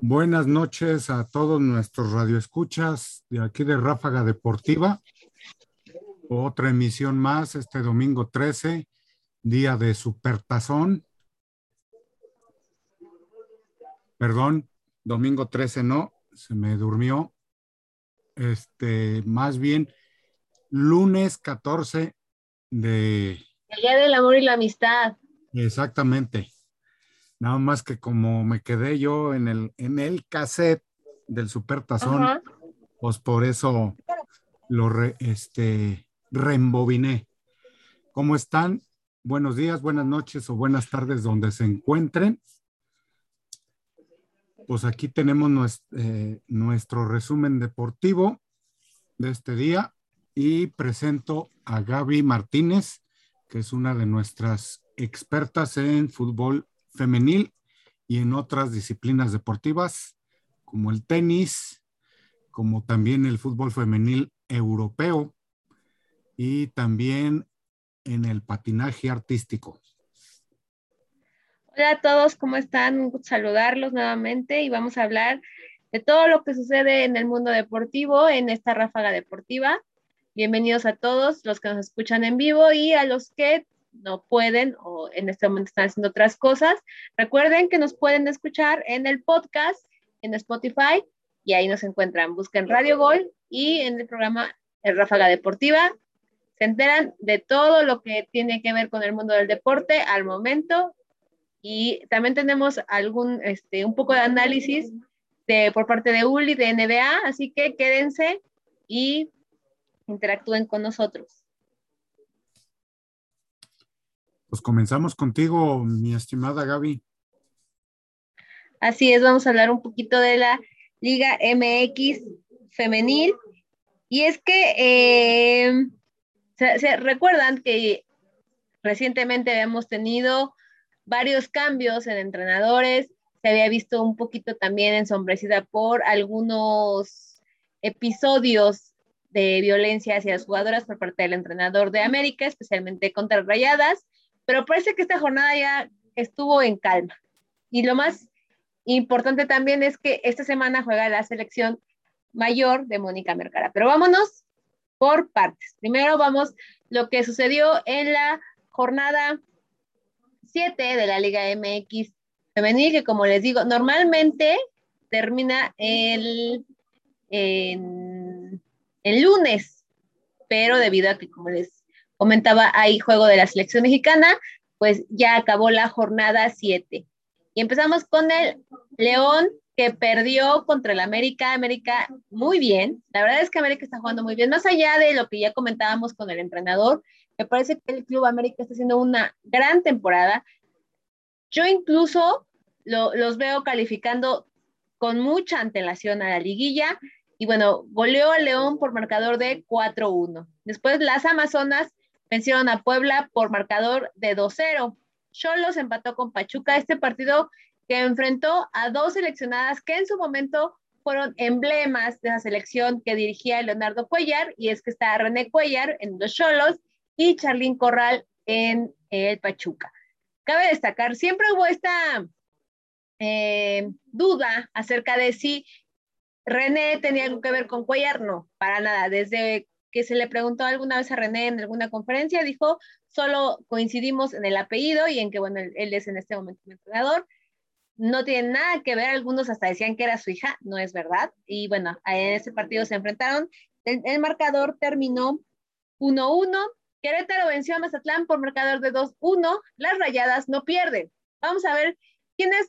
Buenas noches a todos nuestros radioescuchas de aquí de Ráfaga Deportiva. Otra emisión más este domingo 13, día de Supertazón. Perdón, domingo 13 no, se me durmió. Este, más bien lunes 14 de... El día del amor y la amistad. Exactamente. Nada más que como me quedé yo en el, en el cassette del Super Tazón, pues por eso lo re, este, reembobiné. ¿Cómo están? Buenos días, buenas noches o buenas tardes donde se encuentren. Pues aquí tenemos nuestro, eh, nuestro resumen deportivo de este día y presento a Gaby Martínez, que es una de nuestras expertas en fútbol femenil y en otras disciplinas deportivas como el tenis, como también el fútbol femenil europeo y también en el patinaje artístico. Hola a todos, ¿cómo están? Un gusto saludarlos nuevamente y vamos a hablar de todo lo que sucede en el mundo deportivo en esta ráfaga deportiva. Bienvenidos a todos los que nos escuchan en vivo y a los que no pueden o en este momento están haciendo otras cosas, recuerden que nos pueden escuchar en el podcast, en Spotify, y ahí nos encuentran. Busquen Radio Gol y en el programa El Ráfaga Deportiva. Se enteran de todo lo que tiene que ver con el mundo del deporte al momento. Y también tenemos algún, este, un poco de análisis de, por parte de ULI, de NBA, así que quédense y interactúen con nosotros. Pues comenzamos contigo, mi estimada Gaby. Así es, vamos a hablar un poquito de la Liga MX femenil. Y es que eh, se, recuerdan que recientemente habíamos tenido varios cambios en entrenadores, se había visto un poquito también ensombrecida por algunos episodios de violencia hacia las jugadoras por parte del entrenador de América, especialmente contra Rayadas pero parece que esta jornada ya estuvo en calma. Y lo más importante también es que esta semana juega la selección mayor de Mónica Mercara. Pero vámonos por partes. Primero vamos lo que sucedió en la jornada 7 de la Liga MX femenil, que como les digo, normalmente termina el, el lunes, pero debido a que, como les comentaba, hay juego de la selección mexicana, pues ya acabó la jornada 7. Y empezamos con el León que perdió contra el América. América muy bien. La verdad es que América está jugando muy bien. Más allá de lo que ya comentábamos con el entrenador, me parece que el Club América está haciendo una gran temporada. Yo incluso los veo calificando con mucha antelación a la liguilla. Y bueno, goleó a León por marcador de 4-1. Después las Amazonas vencieron a Puebla por marcador de 2-0. Cholos empató con Pachuca este partido que enfrentó a dos seleccionadas que en su momento fueron emblemas de la selección que dirigía Leonardo Cuellar, y es que está René Cuellar en los Cholos y Charlín Corral en el Pachuca. Cabe destacar, siempre hubo esta eh, duda acerca de si René tenía algo que ver con Cuellar, no, para nada. Desde que se le preguntó alguna vez a René en alguna conferencia, dijo, solo coincidimos en el apellido y en que, bueno, él, es en este momento mi entrenador. No tiene nada que ver, algunos hasta decían que era su hija, no es verdad. Y bueno, en ese partido se enfrentaron. El, marcador terminó 1-1. Querétaro venció a Mazatlán por marcador de 2-1. Las rayadas no pierden. Vamos a ver quién es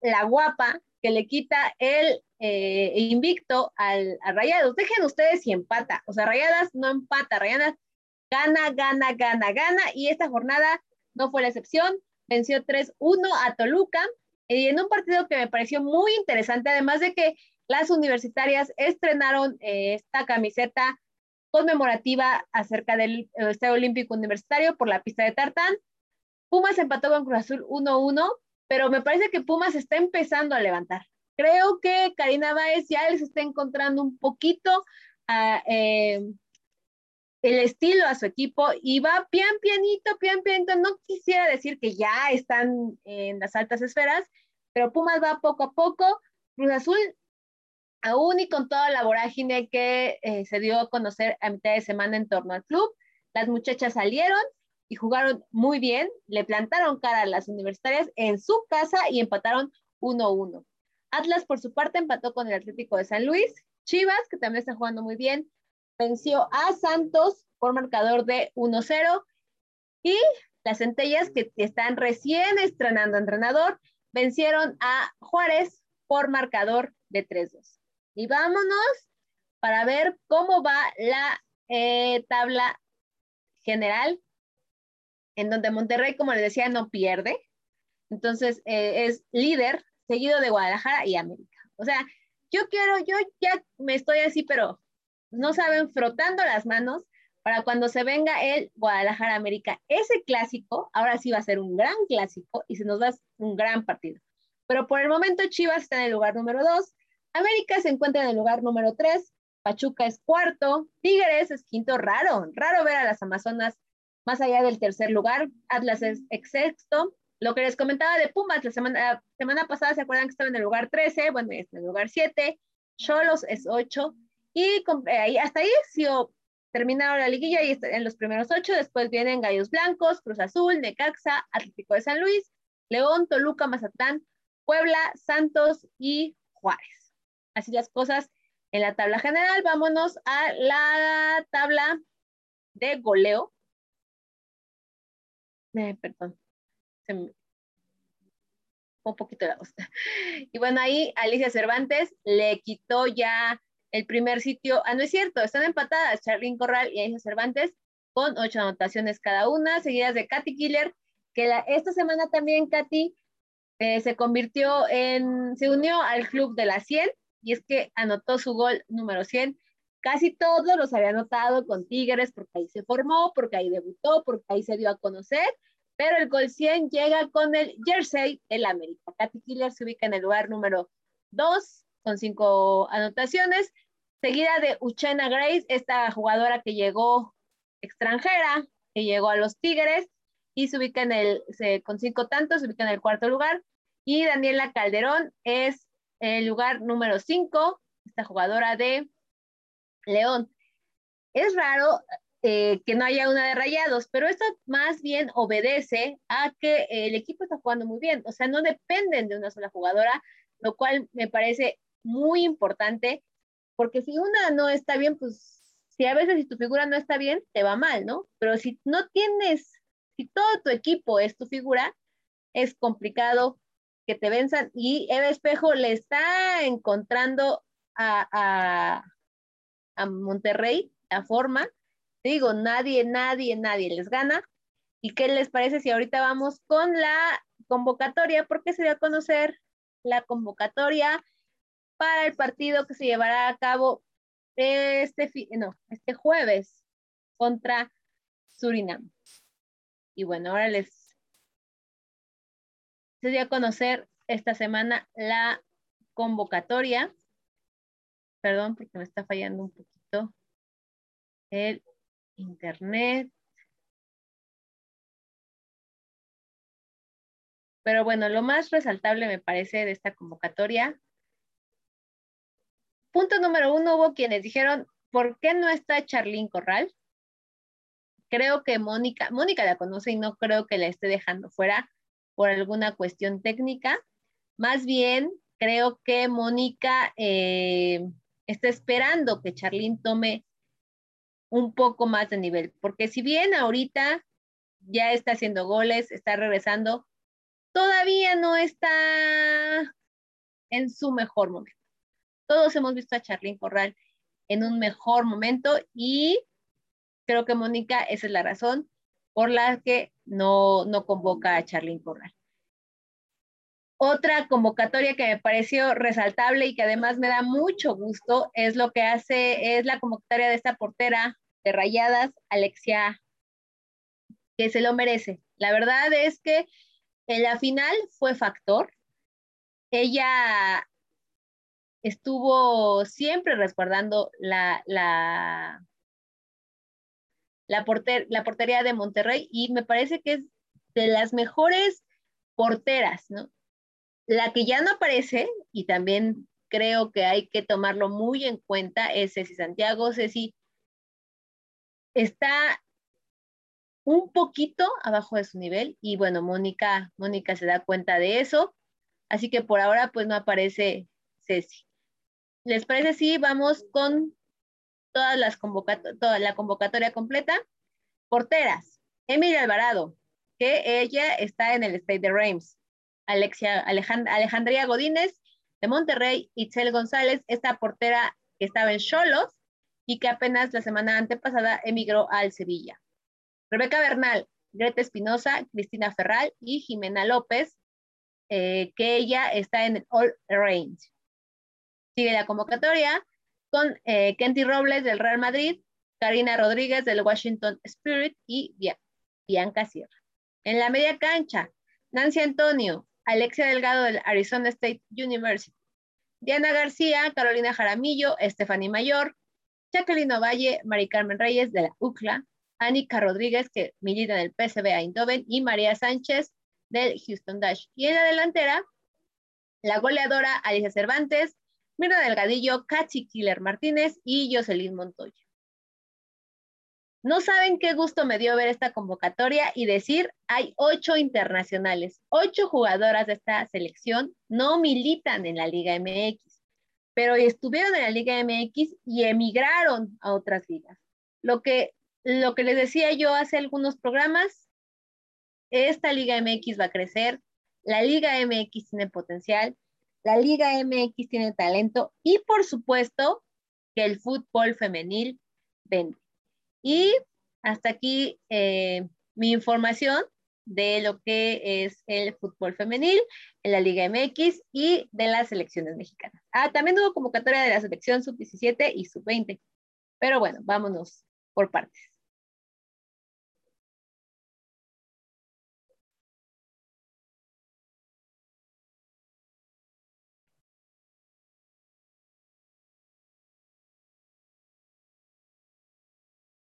la guapa que le quita el eh, invicto al, a Rayados. Dejen ustedes si empata. O sea, Rayadas no empata, Rayadas gana, gana, gana, gana. Y esta jornada no fue la excepción. Venció 3-1 a Toluca. Y en un partido que me pareció muy interesante, además de que las universitarias estrenaron eh, esta camiseta conmemorativa acerca del Estadio Olímpico Universitario por la pista de Tartán. Pumas empató con Cruz Azul 1-1 pero me parece que Pumas está empezando a levantar. Creo que Karina Báez ya les está encontrando un poquito eh, el estilo a su equipo y va pian pianito, pian pianito. No quisiera decir que ya están en las altas esferas, pero Pumas va poco a poco. Cruz Azul, aún y con toda la vorágine que eh, se dio a conocer a mitad de semana en torno al club, las muchachas salieron y jugaron muy bien, le plantaron cara a las universitarias en su casa y empataron 1-1. Atlas, por su parte, empató con el Atlético de San Luis. Chivas, que también está jugando muy bien, venció a Santos por marcador de 1-0. Y las centellas, que están recién estrenando entrenador, vencieron a Juárez por marcador de 3-2. Y vámonos para ver cómo va la eh, tabla general, en donde Monterrey, como les decía, no pierde. Entonces, eh, es líder, seguido de Guadalajara y América. O sea, yo quiero, yo ya me estoy así, pero no saben, frotando las manos para cuando se venga el Guadalajara América. Ese clásico, ahora sí va a ser un gran clásico y se nos da un gran partido. Pero por el momento Chivas está en el lugar número 2, América se encuentra en el lugar número 3, Pachuca es cuarto, Tigres es quinto, raro, raro ver a las Amazonas más allá del tercer lugar, Atlas es sexto, lo que les comentaba de Pumas, la semana, semana pasada se acuerdan que estaba en el lugar 13, bueno, está en el lugar 7, Cholos es 8, y eh, hasta ahí sí, terminaron la liguilla y en los primeros 8, después vienen Gallos Blancos, Cruz Azul, Necaxa, Atlético de San Luis, León, Toluca, Mazatlán, Puebla, Santos y Juárez. Así las cosas en la tabla general. Vámonos a la tabla de goleo. Eh, perdón. Un poquito la voz. Y bueno, ahí Alicia Cervantes le quitó ya el primer sitio. Ah, no es cierto, están empatadas Charlene Corral y Alicia Cervantes con ocho anotaciones cada una, seguidas de Katy Killer, que esta semana también Katy eh, se convirtió en, se unió al club de las 100 y es que anotó su gol número 100. Casi todos los había anotado con Tigres porque ahí se formó, porque ahí debutó, porque ahí se dio a conocer, pero el gol 100 llega con el jersey del América. Katy Killer se ubica en el lugar número 2 con cinco anotaciones, seguida de Uchena Grace, esta jugadora que llegó extranjera, que llegó a los Tigres y se ubica en el, con cinco tantos, se ubica en el cuarto lugar. Y Daniela Calderón es el lugar número 5, esta jugadora de León. Es raro eh, que no haya una de rayados, pero esto más bien obedece a que el equipo está jugando muy bien, o sea, no dependen de una sola jugadora, lo cual me parece muy importante, porque si una no está bien, pues si a veces si tu figura no está bien, te va mal, ¿no? Pero si no tienes, si todo tu equipo es tu figura, es complicado que te venzan. Y Eva Espejo le está encontrando a, a, Monterrey la forma. Digo, nadie, nadie, nadie les gana. ¿Y qué les parece si ahorita vamos con la convocatoria? Porque se dio a conocer la convocatoria para el partido que se llevará a cabo este, no, este jueves contra Surinam. Y bueno, ahora les se dio a conocer esta semana la convocatoria. Perdón, porque me está fallando un poquito el internet. Pero bueno, lo más resaltable me parece de esta convocatoria. Punto número uno, hubo quienes dijeron, ¿por qué no está Charlín Corral? Creo que Mónica, Mónica la conoce y no creo que la esté dejando fuera por alguna cuestión técnica. Más bien, creo que Mónica eh, está esperando que Charlín tome un poco más de nivel, porque si bien ahorita ya está haciendo goles, está regresando, todavía no está en su mejor momento. Todos hemos visto a Charlín Corral en un mejor momento y creo que Mónica, esa es la razón por la que no, no convoca a Charlín Corral. Otra convocatoria que me pareció resaltable y que además me da mucho gusto es lo que hace, es la convocatoria de esta portera de Rayadas, Alexia, que se lo merece. La verdad es que en la final fue factor. Ella estuvo siempre resguardando la, la, la, la portería de Monterrey y me parece que es de las mejores porteras, ¿no? La que ya no aparece, y también creo que hay que tomarlo muy en cuenta es Ceci Santiago. Ceci está un poquito abajo de su nivel y bueno, Mónica, Mónica se da cuenta de eso. Así que por ahora pues no aparece Ceci. ¿Les parece si vamos con todas las toda la convocatoria completa? Porteras, Emilia Alvarado, que ella está en el State de Reims. Alexia, Alejandría Godínez de Monterrey, Itzel González, esta portera que estaba en Cholos y que apenas la semana antepasada emigró al Sevilla. Rebeca Bernal, Greta Espinosa, Cristina Ferral y Jimena López, eh, que ella está en el All Range. Sigue la convocatoria con eh, Kenty Robles del Real Madrid, Karina Rodríguez del Washington Spirit y Bianca Sierra. En la media cancha, Nancy Antonio, Alexia Delgado del Arizona State University, Diana García, Carolina Jaramillo, Stephanie Mayor, Jacqueline Ovalle, Mari Carmen Reyes de la UCLA, Anika Rodríguez, que milita en el PSV Eindhoven, y María Sánchez del Houston Dash. Y en la delantera, la goleadora Alicia Cervantes, Mirna Delgadillo, Cachi Killer Martínez y Jocelyn Montoya. No saben qué gusto me dio ver esta convocatoria y decir, hay ocho internacionales, ocho jugadoras de esta selección no militan en la Liga MX, pero estuvieron en la Liga MX y emigraron a otras ligas. Lo que, lo que les decía yo hace algunos programas, esta Liga MX va a crecer, la Liga MX tiene potencial, la Liga MX tiene talento y por supuesto que el fútbol femenil vende. Y hasta aquí eh, mi información de lo que es el fútbol femenil en la Liga MX y de las selecciones mexicanas. Ah, también hubo convocatoria de la selección sub-17 y sub-20. Pero bueno, vámonos por partes.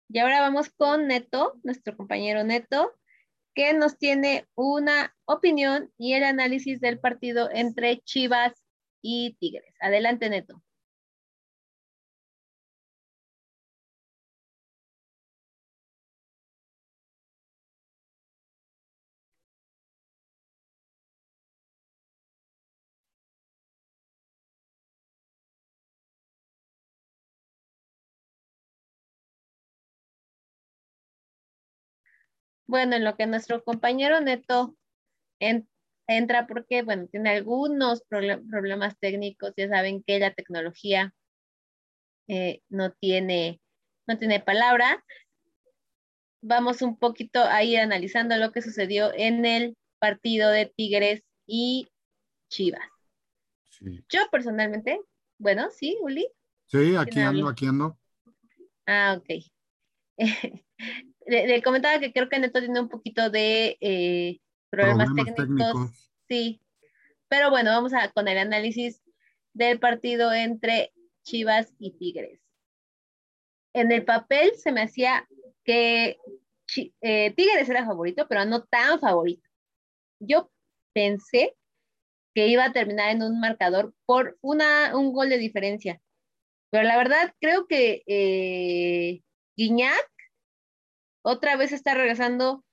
Y ahora vamos con Neto, nuestro compañero Neto, que nos tiene una opinión y el análisis del partido entre Chivas y Tigres. Adelante, Neto. Bueno, en lo que nuestro compañero Neto entra porque, bueno, tiene algunos problemas técnicos, ya saben que la tecnología eh, no, tiene, no tiene palabra. Vamos un poquito a ir analizando lo que sucedió en el partido de Tigres y Chivas. Yo personalmente, bueno, sí, Uli. Sí, aquí ando, aquí ando. Ah, ok. le, comentaba que creo que Neto tiene un poquito de eh, problemas, técnicos. Sí, pero bueno, vamos a con el análisis del partido entre Chivas y Tigres. En el papel se me hacía que eh, Tigres era favorito, pero no tan favorito. Yo pensé que iba a terminar en un marcador por una, un gol de diferencia. Pero la verdad creo que eh, Guiñac otra vez está regresando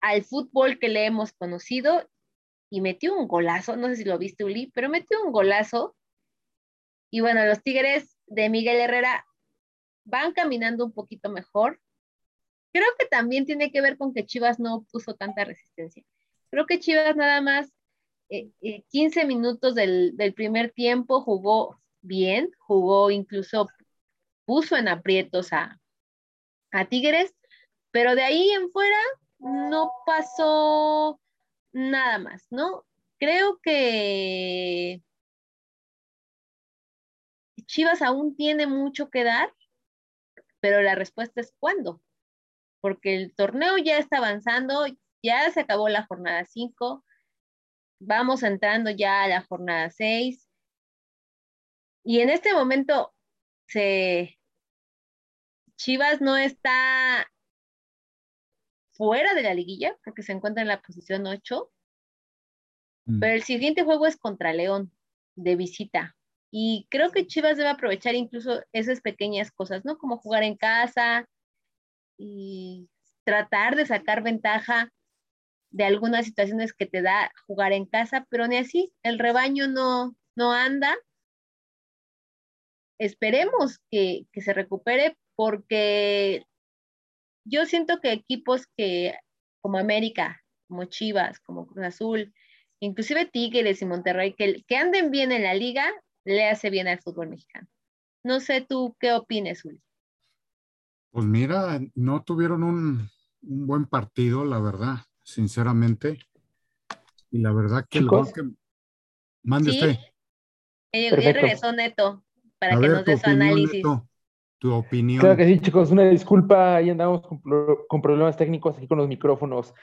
al fútbol que le hemos conocido y metió un golazo, no sé si lo viste Uli, pero metió un golazo. Y bueno, los Tigres de Miguel Herrera van caminando un poquito mejor. Creo que también tiene que ver con que Chivas no puso tanta resistencia. Creo que Chivas nada más 15 eh, eh, minutos del, del primer tiempo jugó bien, jugó incluso, puso en aprietos a, a Tigres pero de ahí en fuera no pasó nada más, ¿no? Creo que Chivas aún tiene mucho que dar, pero la respuesta es cuándo, porque el torneo ya está avanzando, ya se acabó la jornada 5, vamos entrando ya a la jornada 6, y en este momento se, Chivas no está fuera de la liguilla, porque se encuentra en la posición 8. Mm. Pero el siguiente juego es contra León, de visita. Y creo que Chivas debe aprovechar incluso esas pequeñas cosas, ¿no? Como jugar en casa y tratar de sacar ventaja de algunas situaciones que te da jugar en casa, pero ni así, el rebaño no, no anda. Esperemos que, que se recupere porque yo siento que equipos que como América, como Chivas, como Cruz Azul, inclusive Tigres y Monterrey, que, que anden bien en la liga, le hace bien al fútbol mexicano. No sé tú qué opines, Uli. Pues mira, no tuvieron un, buen partido, la verdad, sinceramente. Y la verdad que el gol que... Mande usted. Ya regresó Neto para que nos dé su análisis. Tu opinión. Claro que sí, chicos, una disculpa, ahí andamos con, problemas técnicos aquí con los micrófonos.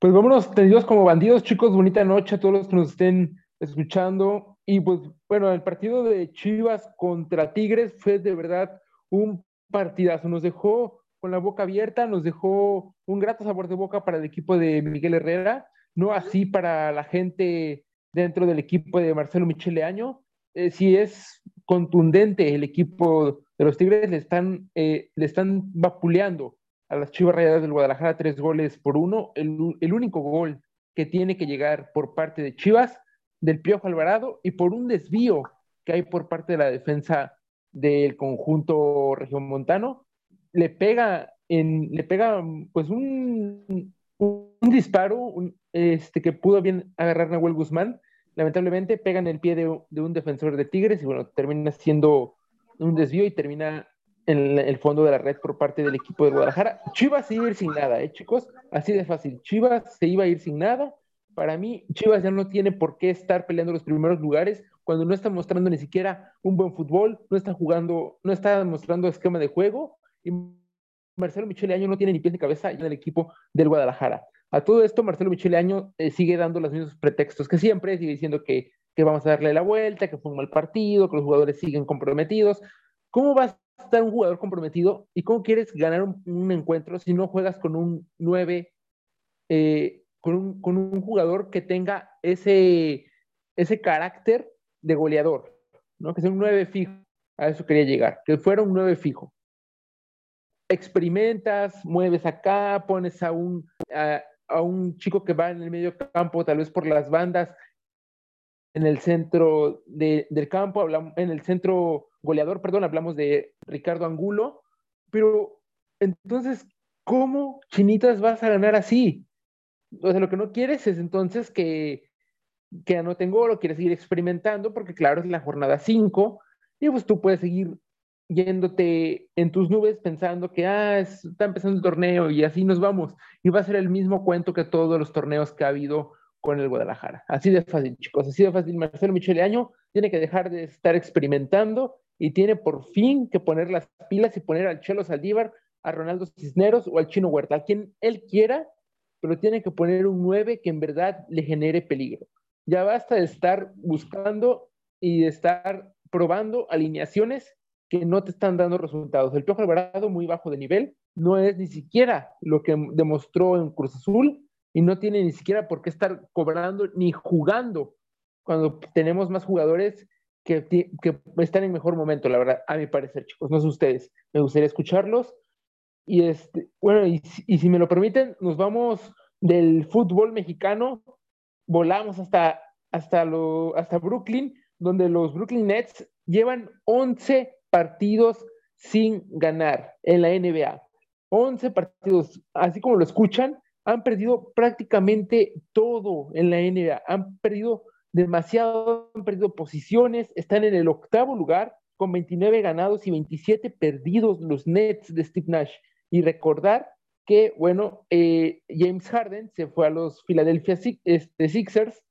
Pues vámonos tendidos como bandidos, chicos, bonita noche a todos los que nos estén escuchando. Y pues bueno, el partido de Chivas contra Tigres fue de verdad un partidazo. Nos dejó con la boca abierta, nos dejó un grato sabor de boca para el equipo de Miguel Herrera, no así para la gente dentro del equipo de Marcelo Michele Año. Eh, si es contundente el equipo de los Tigres, le están, eh, le están vapuleando a las Chivas Rayadas del Guadalajara tres goles por uno. El, el único gol que tiene que llegar por parte de Chivas del Piojo Alvarado y por un desvío que hay por parte de la defensa del conjunto regiomontano, le pega en, le pega pues un, un, disparo este, que pudo bien agarrar Nahuel Guzmán, lamentablemente pega en el pie de, de, un defensor de Tigres y bueno, termina siendo un desvío y termina en el fondo de la red por parte del equipo de Guadalajara. Chivas se iba a ir sin nada, ¿eh, chicos? Así de fácil. Chivas se iba a ir sin nada para mí, Chivas ya no tiene por qué estar peleando los primeros lugares cuando no está mostrando ni siquiera un buen fútbol, no está jugando, no está mostrando esquema de juego y Marcelo Michele Año no tiene ni pies ni cabeza en el equipo del Guadalajara. A todo esto, Marcelo Michele Año eh, sigue dando los mismos pretextos que siempre, sigue diciendo que, que vamos a darle la vuelta, que fue un mal partido, que los jugadores siguen comprometidos. ¿Cómo va a estar un jugador comprometido y cómo quieres ganar un, encuentro si no juegas con un 9 eh, con un, jugador que tenga ese, ese carácter de goleador, ¿no? que sea un 9 fijo. A eso quería llegar, que fuera un 9 fijo. Experimentas, mueves acá, pones a un, a, un chico que va en el medio campo, tal vez por las bandas, en el centro del campo, hablamos, en el centro goleador, perdón, hablamos de Ricardo Angulo, pero entonces, ¿cómo chinitas vas a ganar así? o sea, lo que no quieres es entonces que, que anoten gol o quieres seguir experimentando, porque claro, es la jornada 5 y pues tú puedes seguir yéndote en tus nubes pensando que, ah, está empezando el torneo y así nos vamos. Y va a ser el mismo cuento que todos los torneos que ha habido con el Guadalajara. Así de fácil, chicos, así de fácil. Marcelo Michele Año tiene que dejar de estar experimentando y tiene por fin que poner las pilas y poner al Chelo Saldívar, a Ronaldo Cisneros o al Chino Huerta, a quien él quiera pero tiene que poner un 9 que en verdad le genere peligro. Ya basta de estar buscando y de estar probando alineaciones que no te están dando resultados. El Piojo Alvarado muy bajo de nivel, no es ni siquiera lo que demostró en Cruz Azul y no tiene ni siquiera por qué estar cobrando ni jugando cuando tenemos más jugadores que, que están en mejor momento, la verdad, a mi parecer, chicos, no sé ustedes. Me gustaría escucharlos y este, bueno, y, si me lo permiten, nos vamos del fútbol mexicano, volamos hasta, hasta, lo, hasta Brooklyn, donde los Brooklyn Nets llevan 11 partidos sin ganar en la NBA. 11 partidos, así como lo escuchan, han perdido prácticamente todo en la NBA. Han perdido demasiado, han perdido posiciones, están en el octavo lugar con 29 ganados y 27 perdidos los Nets de Steve Nash. Y recordar que, bueno, eh, James Harden se fue a los Philadelphia este, Sixers,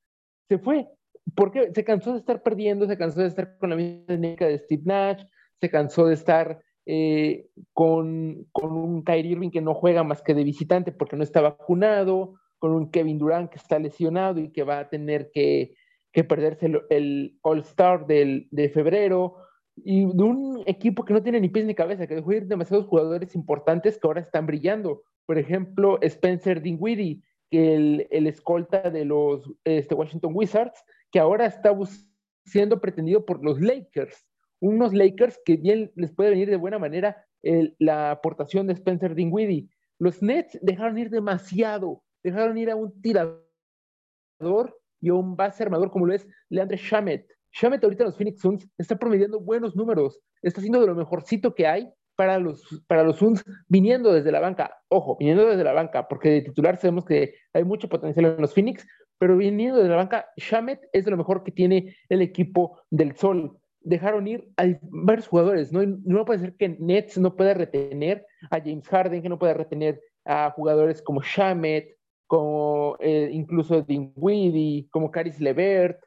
se fue, porque se cansó de estar perdiendo, se cansó de estar con la misma técnica de Steve Nash, se cansó de estar eh, con, con, un Kyrie Irving que no juega más que de visitante porque no está vacunado, con un Kevin Durant que está lesionado y que va a tener que, que perderse el, All-Star de febrero, y de un equipo que no tiene ni pies ni cabeza, que dejó ir demasiados jugadores importantes que ahora están brillando. Por ejemplo, Spencer Dinwiddie, que el, el escolta de los este, Washington Wizards, que ahora está siendo pretendido por los Lakers, unos Lakers que bien les puede venir de buena manera la aportación de Spencer Dinwiddie. Los Nets dejaron ir demasiado, dejaron ir a un tirador y a un base armador como lo es Leandre Shamet. Shamet ahorita en los Phoenix Suns está promediando buenos números, está haciendo de lo mejorcito que hay para los, para los Suns viniendo desde la banca. Ojo, viniendo desde la banca, porque de titular sabemos que hay mucho potencial en los Phoenix, pero viniendo desde la banca, Shamet es de lo mejor que tiene el equipo del Sol. Dejaron ir a varios jugadores, no, no puede ser que Nets no pueda retener a James Harden, que no pueda retener a jugadores como Shamet, como eh, incluso Dinwiddie, como Caris Levert,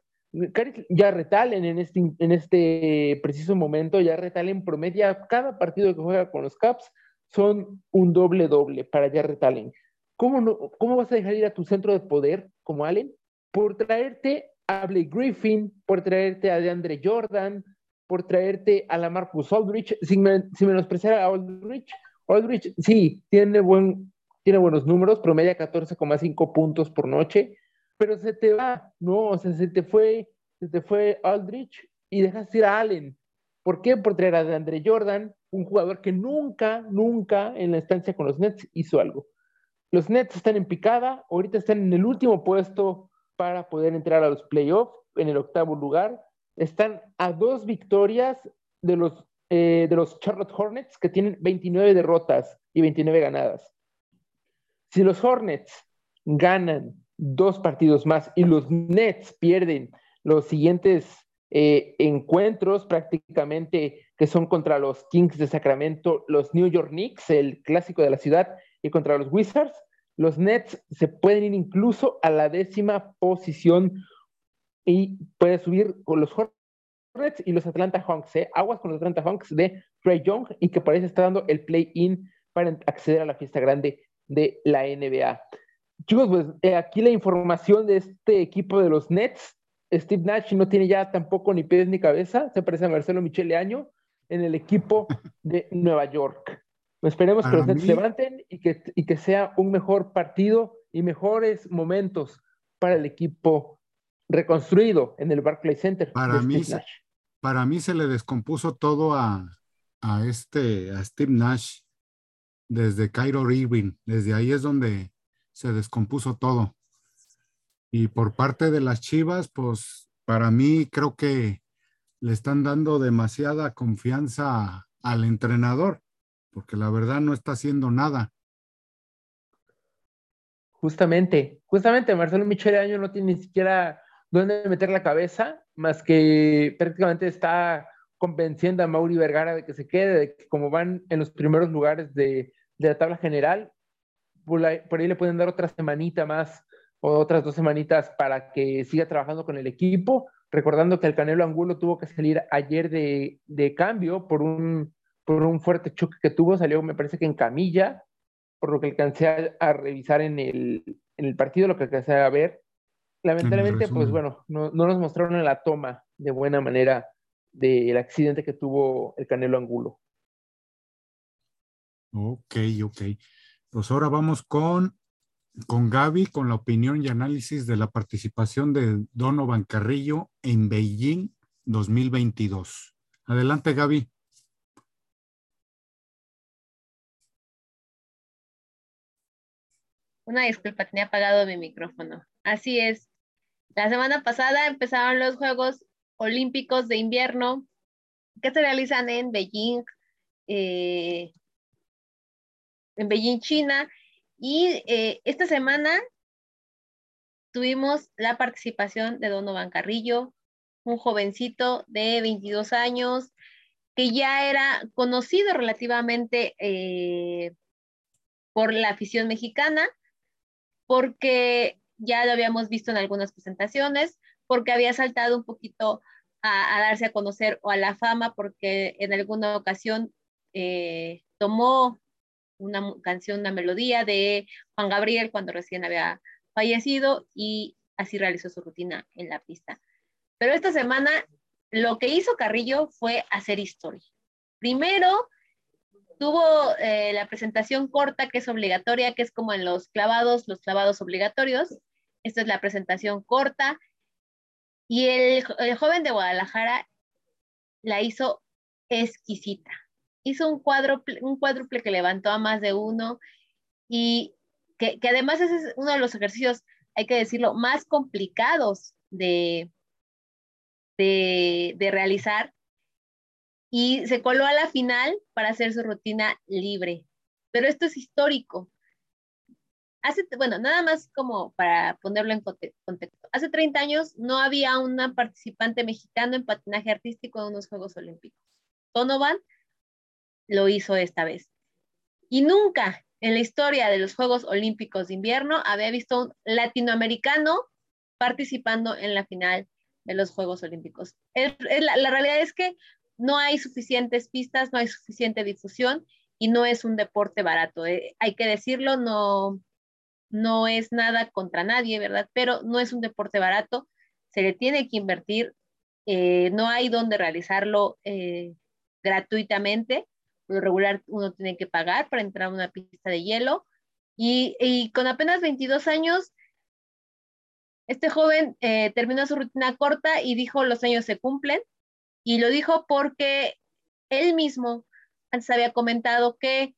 ya retalen en este, en este preciso momento, ya retalen promedia cada partido que juega con los Caps son un doble doble para ya retalen. ¿Cómo, no, ¿Cómo vas a dejar ir a tu centro de poder como Allen? Por traerte a Griffin, por traerte a DeAndre Jordan, por traerte a la Marcus Aldrich, sin, sin menospreciar a Aldrich. Aldrich, sí, tiene, buen, tiene buenos números, promedia 14,5 puntos por noche, pero se te va, ¿no? O sea, se te fue, se te fue Aldrich y dejas ir a Allen. ¿Por qué? Por traer a Andre Jordan, un jugador que nunca, nunca en la estancia con los Nets hizo algo. Los Nets están en picada, ahorita están en el último puesto para poder entrar a los playoffs, en el octavo lugar. Están a dos victorias de los, eh, Charlotte Hornets, que tienen 29 derrotas y 29 ganadas. Si los Hornets ganan dos partidos más y los Nets pierden los siguientes eh, encuentros prácticamente que son contra los Kings de Sacramento, los New York Knicks, el clásico de la ciudad, y contra los Wizards, los Nets se pueden ir incluso a la décima posición y puede subir con los Hornets y los Atlanta Hawks, ¿eh? aguas con los Atlanta Hawks de Trey Young y que parece estar dando el play-in para acceder a la fiesta grande de la NBA. Chicos, pues eh, aquí la información de este equipo de los Nets. Steve Nash no tiene ya tampoco ni pies ni cabeza. Se parece a Marcelo Michele Año en el equipo de Nueva York. Esperemos que los Nets se levanten y que, y que sea un mejor partido y mejores momentos para el equipo reconstruido en el Barclays Center. Para mí, para mí se le descompuso todo a, a, este, a Steve Nash desde Cairo Irving. Desde ahí es donde se descompuso todo. Y por parte de las Chivas, pues para mí creo que le están dando demasiada confianza al entrenador, porque la verdad no está haciendo nada. Justamente, justamente Marcelo Michele Año no tiene ni siquiera dónde meter la cabeza, más que prácticamente está convenciendo a Mauri Vergara de que se quede, de que como van en los primeros lugares de, de la tabla general, por ahí, le pueden dar otra semanita más o otras dos semanitas para que siga trabajando con el equipo, recordando que el Canelo Angulo tuvo que salir ayer de, cambio por un, por un fuerte choque que tuvo, salió me parece que en camilla, por lo que alcancé a, revisar en el, en el, partido, lo que alcancé a ver. Lamentablemente, pues bueno, no, no, nos mostraron en la toma de buena manera del accidente que tuvo el Canelo Angulo. Ok, ok. Pues ahora vamos con, con Gaby, con la opinión y análisis de la participación de Donovan Carrillo en Beijing 2022. Adelante, Gaby. Una disculpa, tenía apagado mi micrófono. Así es. La semana pasada empezaron los Juegos Olímpicos de Invierno que se realizan en Beijing. Eh, en Beijing, China. Y eh, esta semana tuvimos la participación de Donovan Carrillo, un jovencito de 22 años que ya era conocido relativamente eh, por la afición mexicana, porque ya lo habíamos visto en algunas presentaciones, porque había saltado un poquito a, darse a conocer o a la fama, porque en alguna ocasión eh, tomó una canción, una melodía de Juan Gabriel cuando recién había fallecido y así realizó su rutina en la pista. Pero esta semana lo que hizo Carrillo fue hacer historia. Primero tuvo eh, la presentación corta que es obligatoria, que es como en los clavados, los clavados obligatorios. Esta es la presentación corta Y el, el joven de Guadalajara la hizo exquisita. Hizo un, cuadro, un cuádruple que levantó a más de uno y que, que además es uno de los ejercicios, hay que decirlo, más complicados de, de, de realizar. Y se coló a la final para hacer su rutina libre. Pero esto es histórico. Hace, bueno, nada más como para ponerlo en contexto. Hace 30 años no había una participante mexicano en patinaje artístico en unos Juegos Olímpicos. Donovan lo hizo esta vez. Y nunca en la historia de los Juegos Olímpicos de invierno había visto un latinoamericano participando en la final de los Juegos Olímpicos. la, realidad es que no hay suficientes pistas, no hay suficiente difusión y no es un deporte barato. Eh, hay que decirlo, no, no es nada contra nadie, ¿verdad? Pero no es un deporte barato, se le tiene que invertir, eh, no hay donde realizarlo eh, gratuitamente lo regular uno tiene que pagar para entrar a una pista de hielo. Y, con apenas 22 años, este joven terminó su rutina corta y dijo los años se cumplen. Y lo dijo porque él mismo antes había comentado que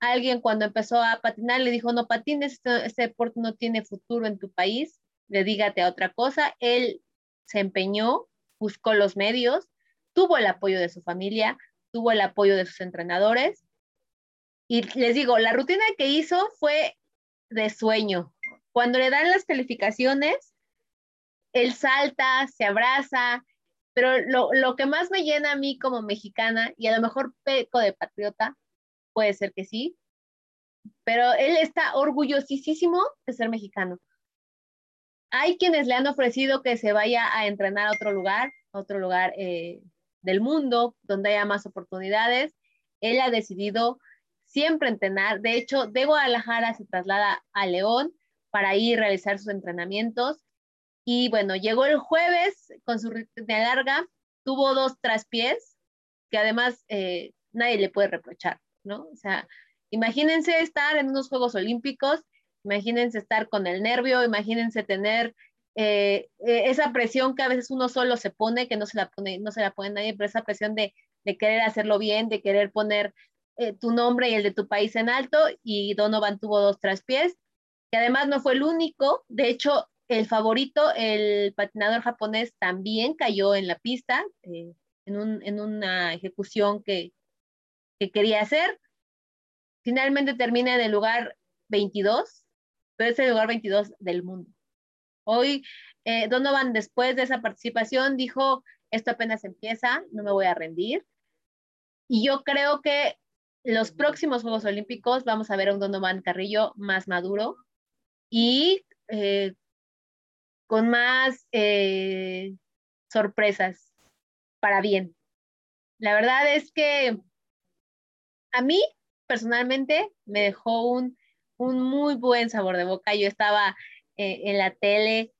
alguien cuando empezó a patinar le dijo, no patines, este, deporte no tiene futuro en tu país, le dígate a otra cosa. Él se empeñó, buscó los medios, tuvo el apoyo de su familia, tuvo el apoyo de sus entrenadores. Y les digo, la rutina que hizo fue de sueño. Cuando le dan las calificaciones, él salta, se abraza, pero lo, que más me llena a mí como mexicana, y a lo mejor peco de patriota, puede ser que sí, pero él está orgullosísimo de ser mexicano. Hay quienes le han ofrecido que se vaya a entrenar a otro lugar, a otro lugar eh, del mundo, donde haya más oportunidades. Él ha decidido siempre entrenar. De hecho, de Guadalajara se traslada a León para ir a realizar sus entrenamientos. Y bueno, llegó el jueves con su rutina larga, tuvo dos traspiés, que además eh, nadie le puede reprochar, ¿no? O sea, imagínense estar en unos Juegos Olímpicos, imagínense estar con el nervio, imagínense tener eh, eh, esa presión que a veces uno solo se pone, que no se la pone, no se la pone nadie, pero esa presión de, querer hacerlo bien, de querer poner eh, tu nombre y el de tu país en alto, y Donovan tuvo dos traspiés, que además no fue el único, de hecho, el favorito, el patinador japonés, también cayó en la pista, en, una ejecución que, que quería hacer. Finalmente termina en el lugar 22, pero es el lugar 22 del mundo. Hoy eh, Donovan, después de esa participación, dijo, esto apenas empieza, no me voy a rendir. Y yo creo que los próximos Juegos Olímpicos vamos a ver a un Donovan Carrillo más maduro y eh, con más eh, sorpresas para bien. La verdad es que a mí personalmente me dejó un, un muy buen sabor de boca. Yo estaba eh, en la tele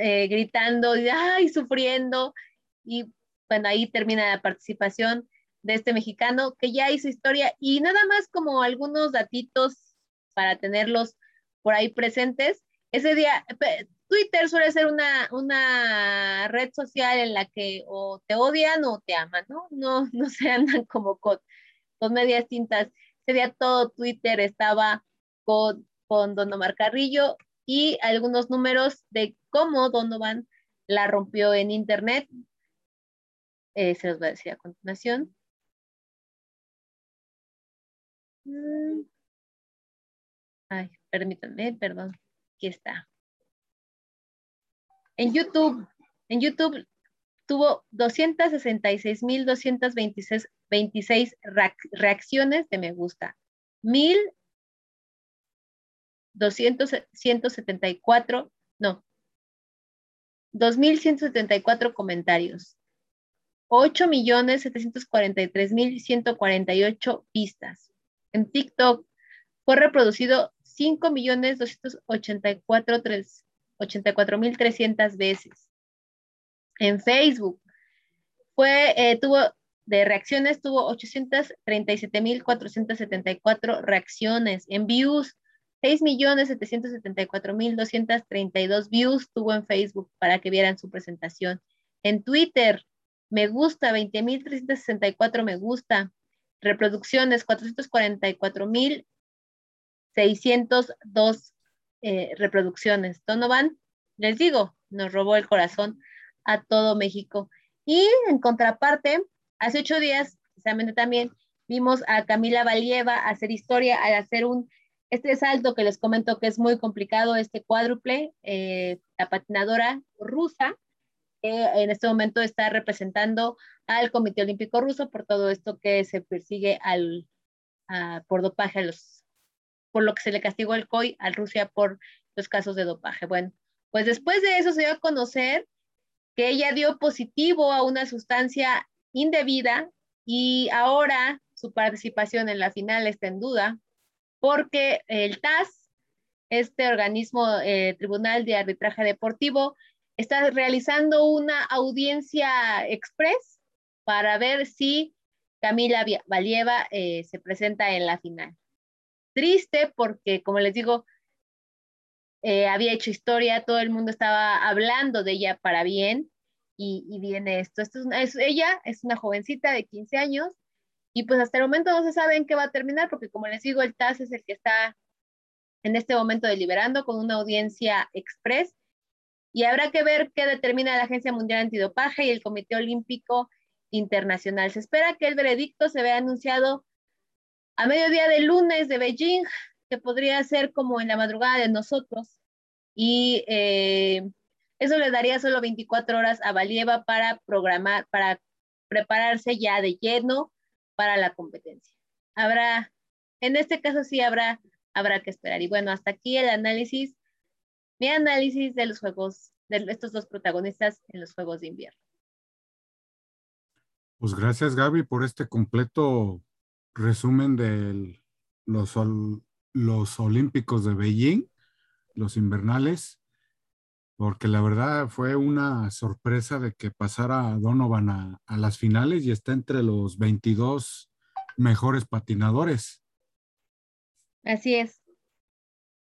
eh, gritando y sufriendo. Y bueno, ahí termina la participación de este mexicano que ya hizo historia y nada más como algunos datitos para tenerlos por ahí presentes. Ese día, Twitter suele ser una, una red social en la que o te odian o te aman, ¿no? No, no se andan como con, con medias tintas. Ese día todo Twitter estaba con, con Don Omar Carrillo y algunos números de cómo Donovan la rompió en Internet. Eh, se los voy a decir a continuación. Mm. Ay, permítanme, perdón. Aquí está. En YouTube, en YouTube tuvo 266.226 reacciones de me gusta, mil 2.174, no, 2.174 comentarios, 8.743.148 vistas. En TikTok fue reproducido 5.284.300 veces. En Facebook fue, eh, tuvo de reacciones, tuvo 837.474 reacciones. En views 6.774.232 views tuvo en Facebook para que vieran su presentación. En Twitter, me gusta, 20.364 me gusta. Reproducciones, 444.602 eh, reproducciones. Donovan, les digo, nos robó el corazón a todo México. Y en contraparte, hace ocho días, precisamente también, vimos a Camila Valieva hacer historia al hacer un este salto que les comento que es muy complicado, este cuádruple, eh, la patinadora rusa, que en este momento está representando al Comité Olímpico Ruso por todo esto que se persigue al, por dopaje, a los, por lo que se le castigó el COI a Rusia por los casos de dopaje. Bueno, pues después de eso se dio a conocer que ella dio positivo a una sustancia indebida y ahora su participación en la final está en duda porque el TAS, este organismo eh, Tribunal de Arbitraje Deportivo, está realizando una audiencia express para ver si Camila Valieva eh, se presenta en la final. Triste porque, como les digo, eh, había hecho historia, todo el mundo estaba hablando de ella para bien y, viene esto. esto es, ella es una jovencita de 15 años y pues hasta el momento no se sabe en qué va a terminar, porque como les digo, el TAS es el que está en este momento deliberando con una audiencia express y habrá que ver qué determina la Agencia Mundial Antidopaje y el Comité Olímpico Internacional. Se espera que el veredicto se vea anunciado a mediodía del lunes de Beijing, que podría ser como en la madrugada de nosotros. Y eh, eso le daría solo 24 horas a Valieva para programar, para prepararse ya de lleno para la competencia. Habrá, en este caso sí habrá, habrá que esperar. Y bueno, hasta aquí el análisis, mi análisis de los juegos, de estos dos protagonistas en los Juegos de Invierno. Pues gracias Gaby por este completo resumen de los, los Olímpicos de Beijing, los invernales, porque la verdad fue una sorpresa de que pasara Donovan a, las finales y está entre los 22 mejores patinadores. Así es.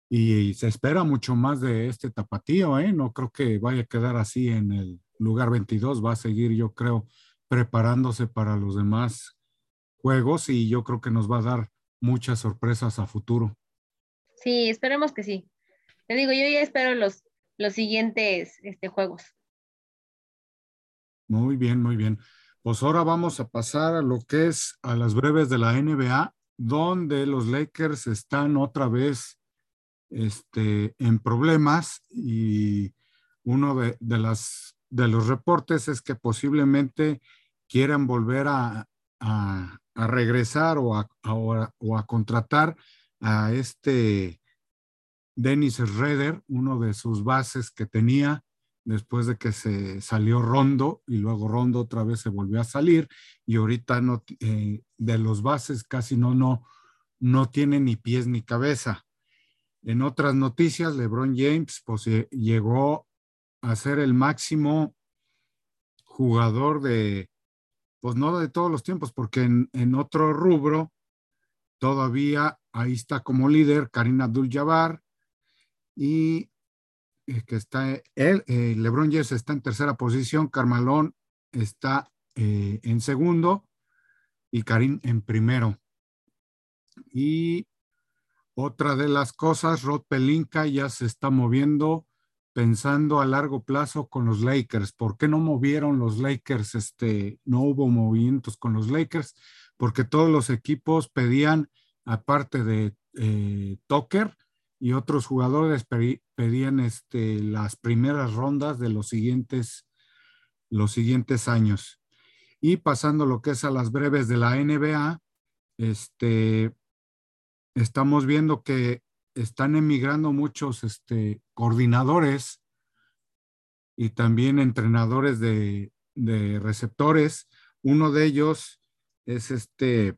Y, se espera mucho más de este tapatío, ¿eh? No creo que vaya a quedar así en el lugar 22, va a seguir, yo creo, preparándose para los demás juegos y yo creo que nos va a dar muchas sorpresas a futuro. Sí, esperemos que sí. Te digo, yo ya espero los los siguientes este, juegos. Muy bien, muy bien. Pues ahora vamos a pasar a lo que es a las breves de la NBA, donde los Lakers están otra vez este, en problemas y uno de, las, de los reportes es que posiblemente quieran volver a, regresar o a, o a, contratar a este Dennis Redder, uno de sus bases que tenía después de que se salió Rondo y luego Rondo otra vez se volvió a salir y ahorita no, eh, de los bases casi no, no, no tiene ni pies ni cabeza. En otras noticias, LeBron James pues, eh, llegó a ser el máximo jugador de, pues no de todos los tiempos, porque en, otro rubro todavía ahí está como líder Karina Abdul-Jabbar, y eh, que está, él, eh, LeBron James está en tercera posición, Carmalón está eh, en segundo y Karim en primero. Y otra de las cosas, Rod Pelinka ya se está moviendo pensando a largo plazo con los Lakers. ¿Por qué no movieron los Lakers? Este, no hubo movimientos con los Lakers porque todos los equipos pedían, aparte de eh, Tucker, y otros jugadores pedían este, las primeras rondas de los siguientes, los siguientes años. Y pasando lo que es a las breves de la NBA, este, estamos viendo que están emigrando muchos este, coordinadores y también entrenadores de, de, receptores. Uno de ellos es este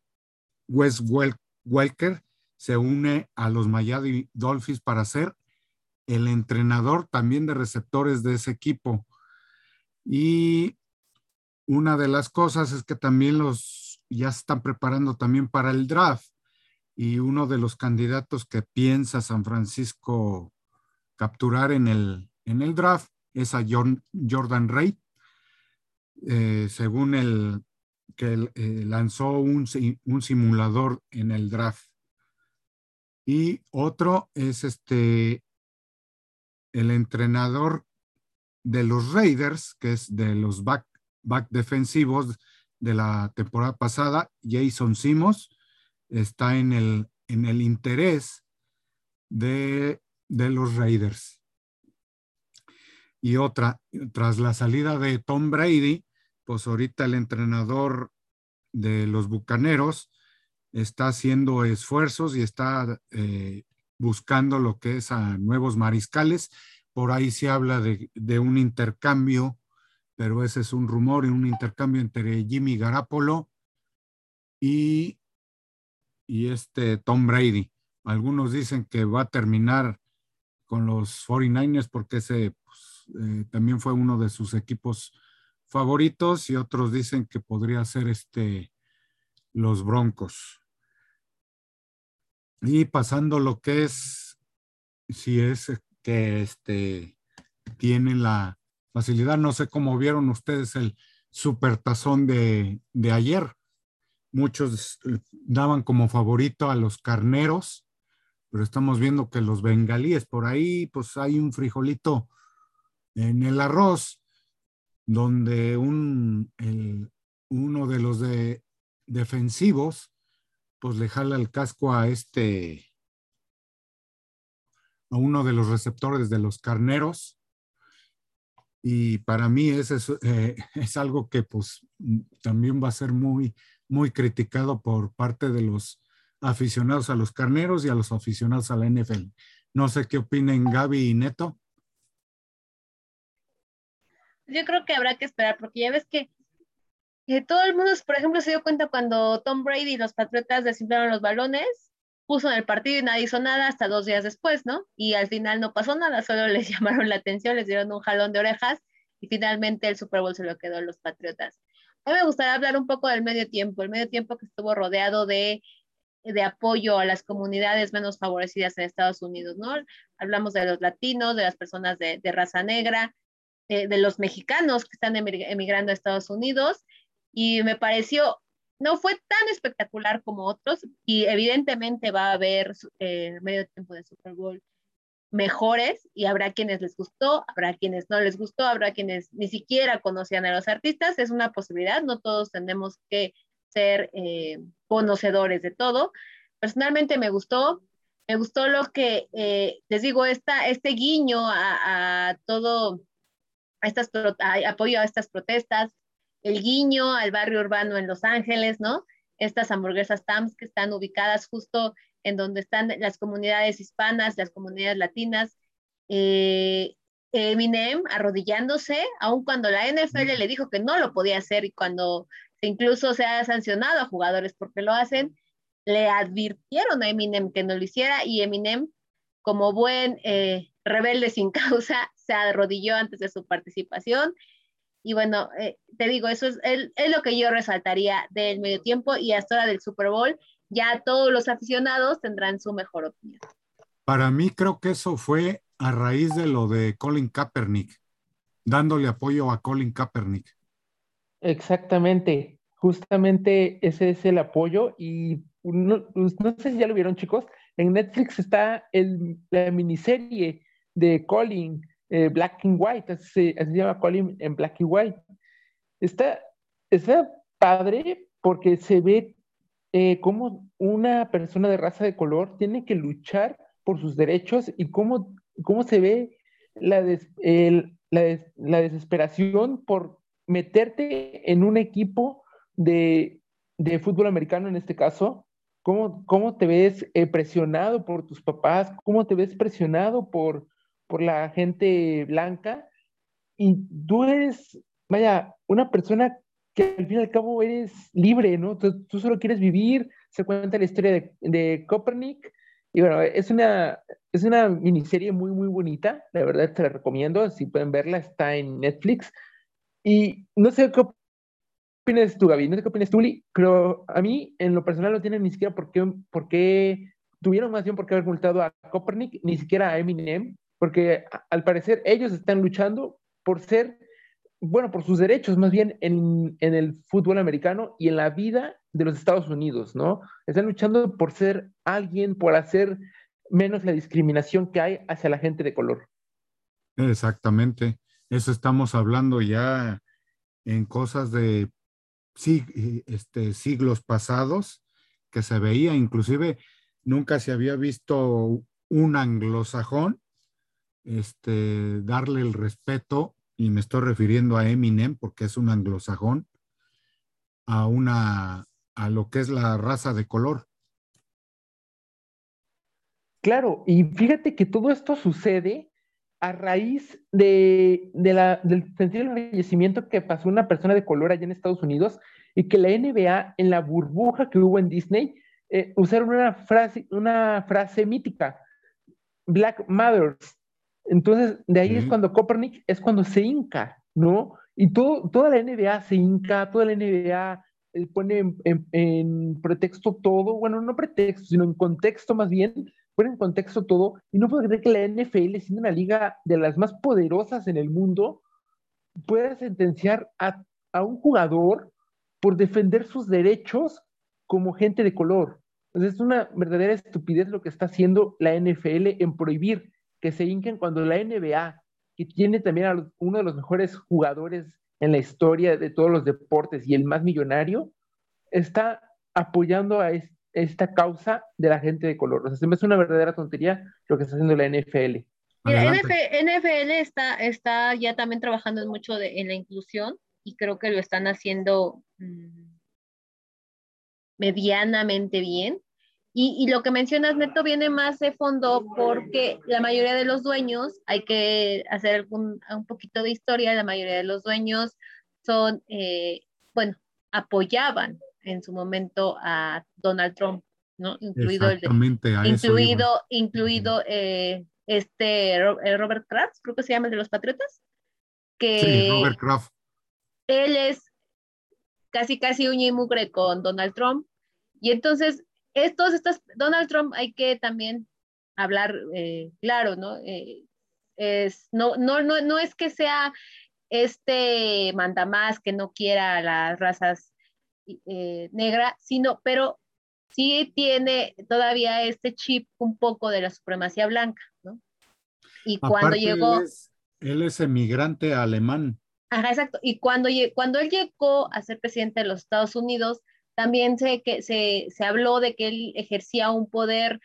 Wes Welker, se une a los Miami Dolphins para ser el entrenador también de receptores de ese equipo. Y una de las cosas es que también los ya se están preparando también para el draft. y uno de los candidatos que piensa San Francisco capturar en el, en el draft es a Jordan Reid, eh, según el que eh, lanzó un, un, simulador en el draft. Y otro es este, el entrenador de los Raiders, que es de los back, back defensivos de la temporada pasada, Jason Simos, está en el, en el interés de, de los Raiders. Y otra, tras la salida de Tom Brady, pues ahorita el entrenador de los Bucaneros está haciendo esfuerzos y está eh, buscando lo que es a nuevos mariscales. Por ahí se habla de, de, un intercambio, pero ese es un rumor, un intercambio entre Jimmy Garapolo y y este Tom Brady. Algunos dicen que va a terminar con los 49ers porque ese pues, eh, también fue uno de sus equipos favoritos y otros dicen que podría ser este los Broncos. Y pasando lo que es, si es que este, tienen la facilidad, no sé cómo vieron ustedes el supertazón de, de ayer muchos daban como favorito a los carneros, pero estamos viendo que los bengalíes por ahí, pues hay un frijolito en el arroz, donde un, uno de los de, defensivos, pues le jala el casco a este, a uno de los receptores de los carneros. Y para mí es, eh, es algo que pues también va a ser muy, muy criticado por parte de los aficionados a los carneros y a los aficionados a la NFL. No sé qué opinen Gaby y Neto. Yo creo que habrá que esperar, porque ya ves que, todo el mundo, por ejemplo, se dio cuenta cuando Tom Brady y los Patriotas desinflaron los balones, puso en el partido y nadie hizo nada hasta dos días después, ¿no? Y al final no pasó nada, solo les llamaron la atención, les dieron un jalón de orejas y finalmente el Super Bowl se lo quedó a los Patriotas. A mí me gustaría hablar un poco del medio tiempo, el medio tiempo que estuvo rodeado de, apoyo a las comunidades menos favorecidas en Estados Unidos, ¿no? Hablamos de los latinos, de las personas de, raza negra, eh, de los mexicanos que están emigrando a Estados Unidos, y me pareció, no fue tan espectacular como otros, y evidentemente va a haber eh, medio tiempo de Super Bowl mejores y habrá quienes les gustó, habrá quienes no les gustó, habrá quienes ni siquiera conocían a los artistas, es una posibilidad, no todos tenemos que ser eh, conocedores de todo. Personalmente me gustó, me gustó lo que, eh, les digo, esta, este guiño a, todo, a estas, apoyo a estas protestas, el guiño al barrio urbano en Los Ángeles, ¿no? Estas hamburguesas TAMS que están ubicadas justo en donde están las comunidades hispanas, las comunidades latinas. Eh, Eminem arrodillándse, aun cuando la NFL le dijo que no lo podía hacer y cuando incluso se ha sancionado a jugadores porque lo hacen, le advirtieron a Eminem que no lo hiciera y Eminem, como buen eh, rebelde sin causa, se arrodilló antes de su participación. Y bueno, eh, te digo, eso es, es, lo que yo resaltaría del medio tiempo y hasta ahora del Super Bowl ya todos los aficionados tendrán su mejor opinión. Para mí creo que eso fue a raíz de lo de Colin Kaepernick, dándole apoyo a Colin Kaepernick. Exactamente, justamente ese es el apoyo y no, pues, sé si ya lo vieron chicos, en Netflix está el, la miniserie de Colin eh, Black and White, así, se llama Colin en Black and White. Está, está padre porque se ve eh, cómo una persona de raza de color tiene que luchar por sus derechos y cómo, cómo se ve la, la, desesperación por meterte en un equipo de, fútbol americano en este caso, cómo, cómo te ves eh, presionado por tus papás, cómo te ves presionado por, por la gente blanca y tú eres, vaya, una persona que al fin y al cabo eres libre, ¿no? Tú, solo quieres vivir, se cuenta la historia de, de Copernic, y bueno, es una, es una miniserie muy, muy bonita, la verdad te la recomiendo, si pueden verla, está en Netflix, y no sé qué opinas tú, Gaby? No sé qué opinas tú, Uli, pero a mí, en lo personal, no tienen ni siquiera por qué, por qué tuvieron más bien por qué haber multado a Copernic, ni siquiera a Eminem, porque al parecer ellos están luchando por ser, bueno, por sus derechos más bien en, en el fútbol americano y en la vida de los Estados Unidos, ¿no? Están luchando por ser alguien, por hacer menos la discriminación que hay hacia la gente de color. Exactamente. Eso estamos hablando ya en cosas de este, siglos pasados que se veía, inclusive nunca se había visto un anglosajón este, darle el respeto, y me estoy refiriendo a Eminem porque es un anglosajón, a una a lo que es la raza de color. Claro, y fíjate que todo esto sucede a raíz de, la, del sentido del fallecimiento que pasó una persona de color allá en Estados Unidos y que la NBA, en la burbuja que hubo en Disney, eh, usaron una frase, una frase mítica, Black Matters. Entonces, de ahí es cuando Copernic es cuando se hinca, ¿no? Y todo, toda la NBA se hinca, toda la NBA él pone en, pretexto todo, bueno, no pretexto, sino en contexto más bien, pone en contexto todo, y no puedo creer que la NFL, siendo una liga de las más poderosas en el mundo, pueda sentenciar a, un jugador por defender sus derechos como gente de color. Entonces es una verdadera estupidez lo que está haciendo la NFL en prohibir que se hinquen cuando la NBA, que tiene también a uno de los mejores jugadores en la historia de todos los deportes y el más millonario, está apoyando a esta causa de la gente de color. O sea, se me hace una verdadera tontería lo que está haciendo la NFL. La NFL está, está ya también trabajando mucho en la inclusión y creo que lo están haciendo mm, medianamente bien. Y, lo que mencionas, Neto, viene más de fondo porque la mayoría de los dueños, hay que hacer un, un poquito de historia, la mayoría de los dueños son, eh, bueno, apoyaban en su momento a Donald Trump, ¿no? Incluido, el incluido, incluido eh, este eh, Robert Kraft, creo que se llama el de los Patriotas. Que sí, Robert Kraft. Él es casi, casi uña y mugre con Donald Trump. Y entonces estos, Donald Trump hay que también hablar eh, claro, ¿no? Eh, es, no, no, no, no es que sea este mandamás que no quiera las razas eh, negras, sino, pero sí tiene todavía este chip un poco de la supremacía blanca, ¿no? Y cuando llegó... Él es, emigrante alemán. Ajá, exacto. Y cuando, cuando él llegó a ser presidente de los Estados Unidos, también se, que, se, se habló de que él ejercía un poder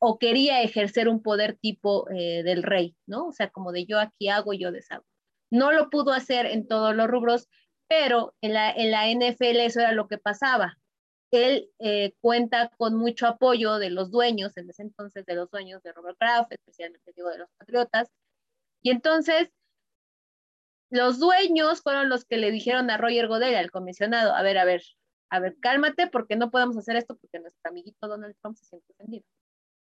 o quería ejercer un poder tipo eh, del rey, ¿no? O sea, como de yo aquí hago, yo deshago. No lo pudo hacer en todos los rubros, pero en la, en la NFL eso era lo que pasaba. Él eh, cuenta con mucho apoyo de los dueños, en ese entonces de los dueños de Robert Kraft, especialmente digo de los Patriotas. Y entonces, los dueños fueron los que le dijeron a Roger Godel, al comisionado, a ver, a ver, a ver, cálmate porque no podemos hacer esto porque nuestro amiguito Donald Trump se siente ofendido.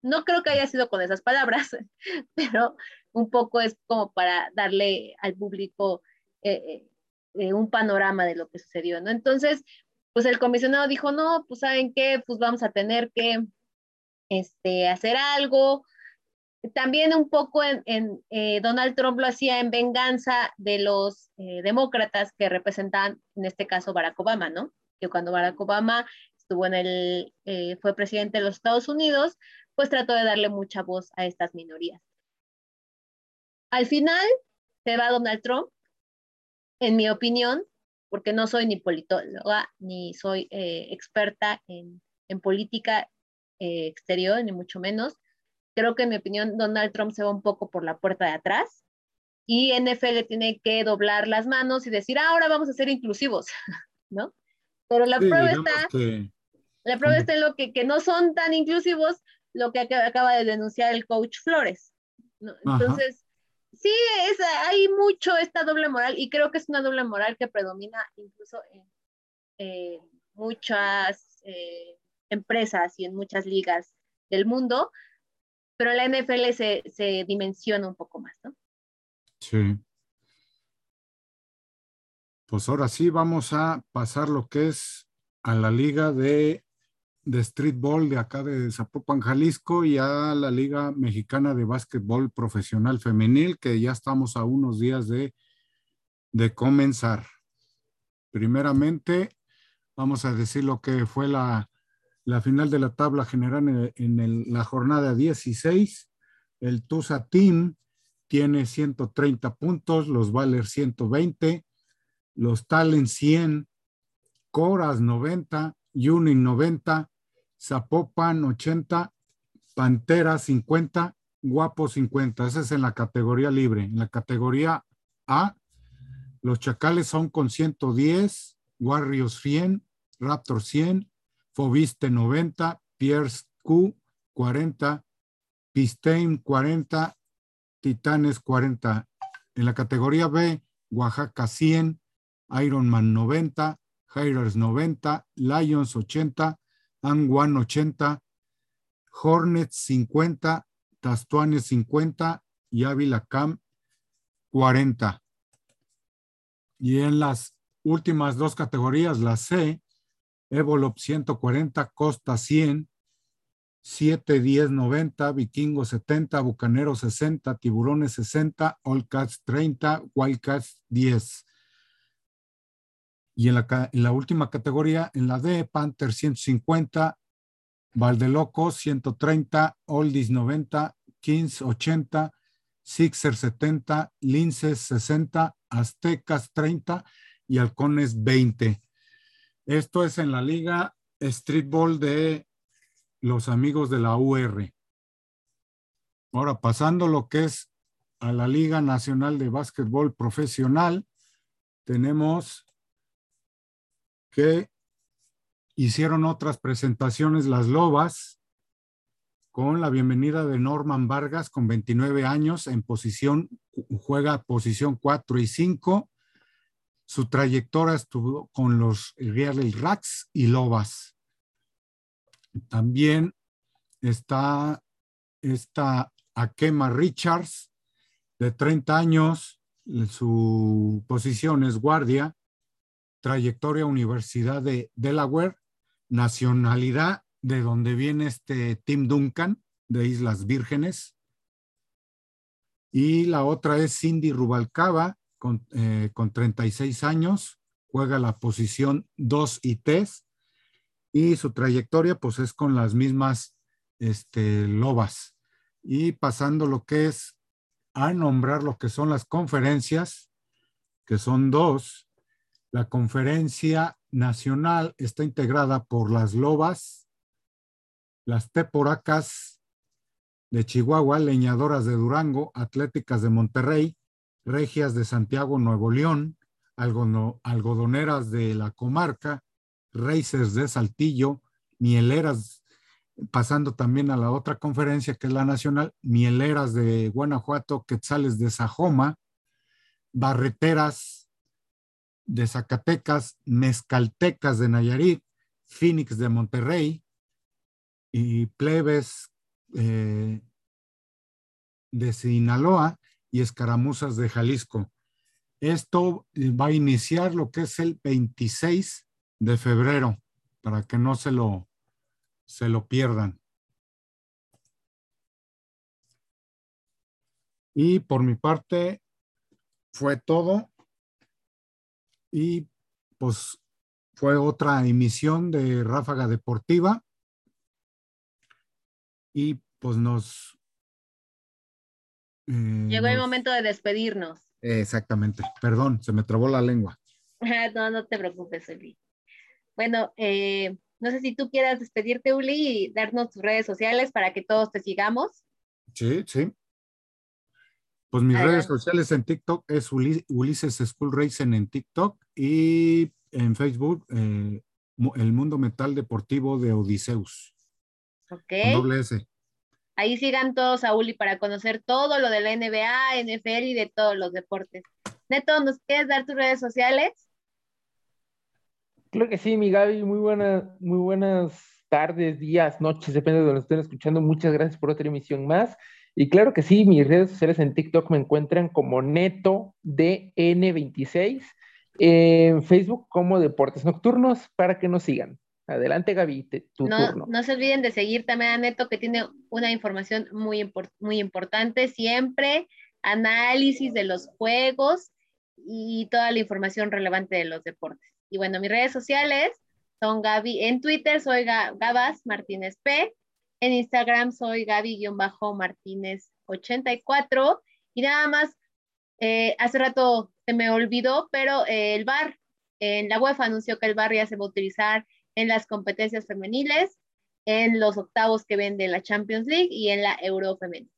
No creo que haya sido con esas palabras, pero un poco es como para darle al público eh, eh, eh, un panorama de lo que sucedió, ¿no? Entonces, pues el comisionado dijo, no, pues saben qué, pues vamos a tener que este, hacer algo. También un poco en, Donald Trump lo hacía en venganza de los demócratas que representan, en este caso, Barack Obama, ¿no? que cuando Barack Obama estuvo en el, eh, fue presidente de los Estados Unidos, pues trató de darle mucha voz a estas minorías. Al final se va Donald Trump, en mi opinión, porque no soy ni politóloga ni soy eh, experta en, en política eh, exterior, ni mucho menos. Creo que en mi opinión Donald Trump se va un poco por la puerta de atrás y NFL tiene que doblar las manos y decir, ah, ahora vamos a ser inclusivos, ¿no? Pero la prueba está, la prueba está en lo que, que, no son tan inclusivos, lo que acaba de denunciar el coach Flores. Entonces, sí, es, hay mucho esta doble moral y creo que es una doble moral que predomina incluso en muchas eh, empresas y en muchas ligas del mundo, pero la NFL se, se dimensiona un poco más, ¿no? Sí. pues ahora sí vamos a pasar lo que es a la liga de, de streetball de acá de Zapopan, Jalisco y a la liga mexicana de básquetbol profesional femenil que ya estamos a unos días de, de comenzar. Primeramente, vamos a decir lo que fue la, la final de la tabla general en, la jornada 16. El Tusa Team tiene 130 puntos, los Valer 120, los Talent 100, Coras 90, Yuning 90, Zapopan 80, Pantera 50, Guapo 50. Esa es en la categoría libre. En la categoría A, los Chacales son con 110, Warriors 100, Raptor 100, Fobiste 90, Pierce Q 40, Pistain 40, Titanes 40. En la categoría B, Oaxaca 100, Ironman 90, Hirers 90, Lions 80, Angwan 80, Hornets 50, Tastuanes 50 y Ávila Cam 40. Y en las últimas dos categorías, la C, Evolop 140, Costa 100, 7, 10, 90, Vikingo 70, Bucanero 60, Tiburones 60, All Cats 30, Wildcats 10. Y en la, última categoría, en la D, Panther 150, Valdeloco 130, Oldies 90, Kings 80, Sixer 70, Linces 60, Aztecas 30 y Halcones 20. Esto es en la Liga Streetball de los amigos de la UR. Ahora, pasando lo que es a la Liga Nacional de Básquetbol Profesional, tenemos que hicieron otras presentaciones las Lobas con la bienvenida de Norman Vargas con 29 años en posición, juega posición 4 y 5 su trayectoria estuvo con los Real Racks y Lobas. También está esta Akema Richards, de 30 años, su posición es guardia, trayectoria Universidad de Delaware, nacionalidad de donde viene este Tim Duncan, de Islas Vírgenes. Y la otra es Cindy Rubalcaba, con, eh, con 36 años, juega la posición 2 y 3 y su trayectoria pues es con las mismas este, lobas. Y pasando lo que es a nombrar lo que son las conferencias, que son dos. La conferencia nacional está integrada por las lobas, las teporacas de Chihuahua, leñadoras de Durango, atléticas de Monterrey, regias de Santiago, Nuevo León, algodoneras de la comarca, racers de Saltillo, mieleras, pasando también a la otra conferencia que es la nacional, mieleras de Guanajuato, quetzales de Sajoma, barreteras de Zacatecas, mezcaltecas de Nayarit, Phoenix de Monterrey y plebes eh, de Sinaloa y escaramuzas de Jalisco. Esto va a iniciar lo que es el 26 de febrero, para que no se lo, se lo pierdan. Y por mi parte fue todo. Y pues fue otra emisión de Ráfaga Deportiva. Y pues nos Llegó el momento de despedirnos. Exactamente. Perdón, se me trabó la lengua. no, no te preocupes, Uli. Bueno, eh, no sé si tú quieras despedirte, Uli, y darnos tus redes sociales para que todos te sigamos. Sí, sí. Pues mis redes sociales en TikTok es Ulises School Racing en TikTok y en Facebook eh, El Mundo Metal Deportivo de Odiseus. Ok. doble S. Ahí sigan todos a Uli para conocer todo lo de la NBA, NFL y de todos los deportes. Neto, ¿nos quieres dar tus redes sociales? Claro que sí, mi Gaby. Muy buenas, muy buenas tardes, días, noches, depende de donde estén escuchando. Muchas gracias por otra emisión más. Y claro que sí, mis redes sociales en TikTok me encuentran como Neto DN26 en Facebook como Deportes Nocturnos para que nos sigan. Adelante, Gaby, tu no, turno. No se olviden de seguir también a Neto, que tiene una información muy, muy importante siempre, análisis de los juegos y toda la información relevante de los deportes. Y bueno, mis redes sociales son Gaby, en Twitter soy Gabas Martínez P, en Instagram soy Gaby-Martínez84 y nada más, eh, hace rato se me olvidó, pero eh, el bar, en la UEFA anunció que el bar ya se va a utilizar en las competencias femeniles, en los octavos que ven de la Champions League y en la Euro Femenil.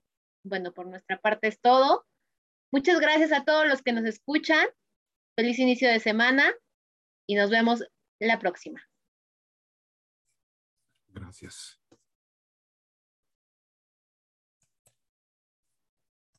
Bueno, por nuestra parte es todo. Muchas gracias a todos los que nos escuchan. Feliz inicio de semana y nos vemos la próxima. Gracias.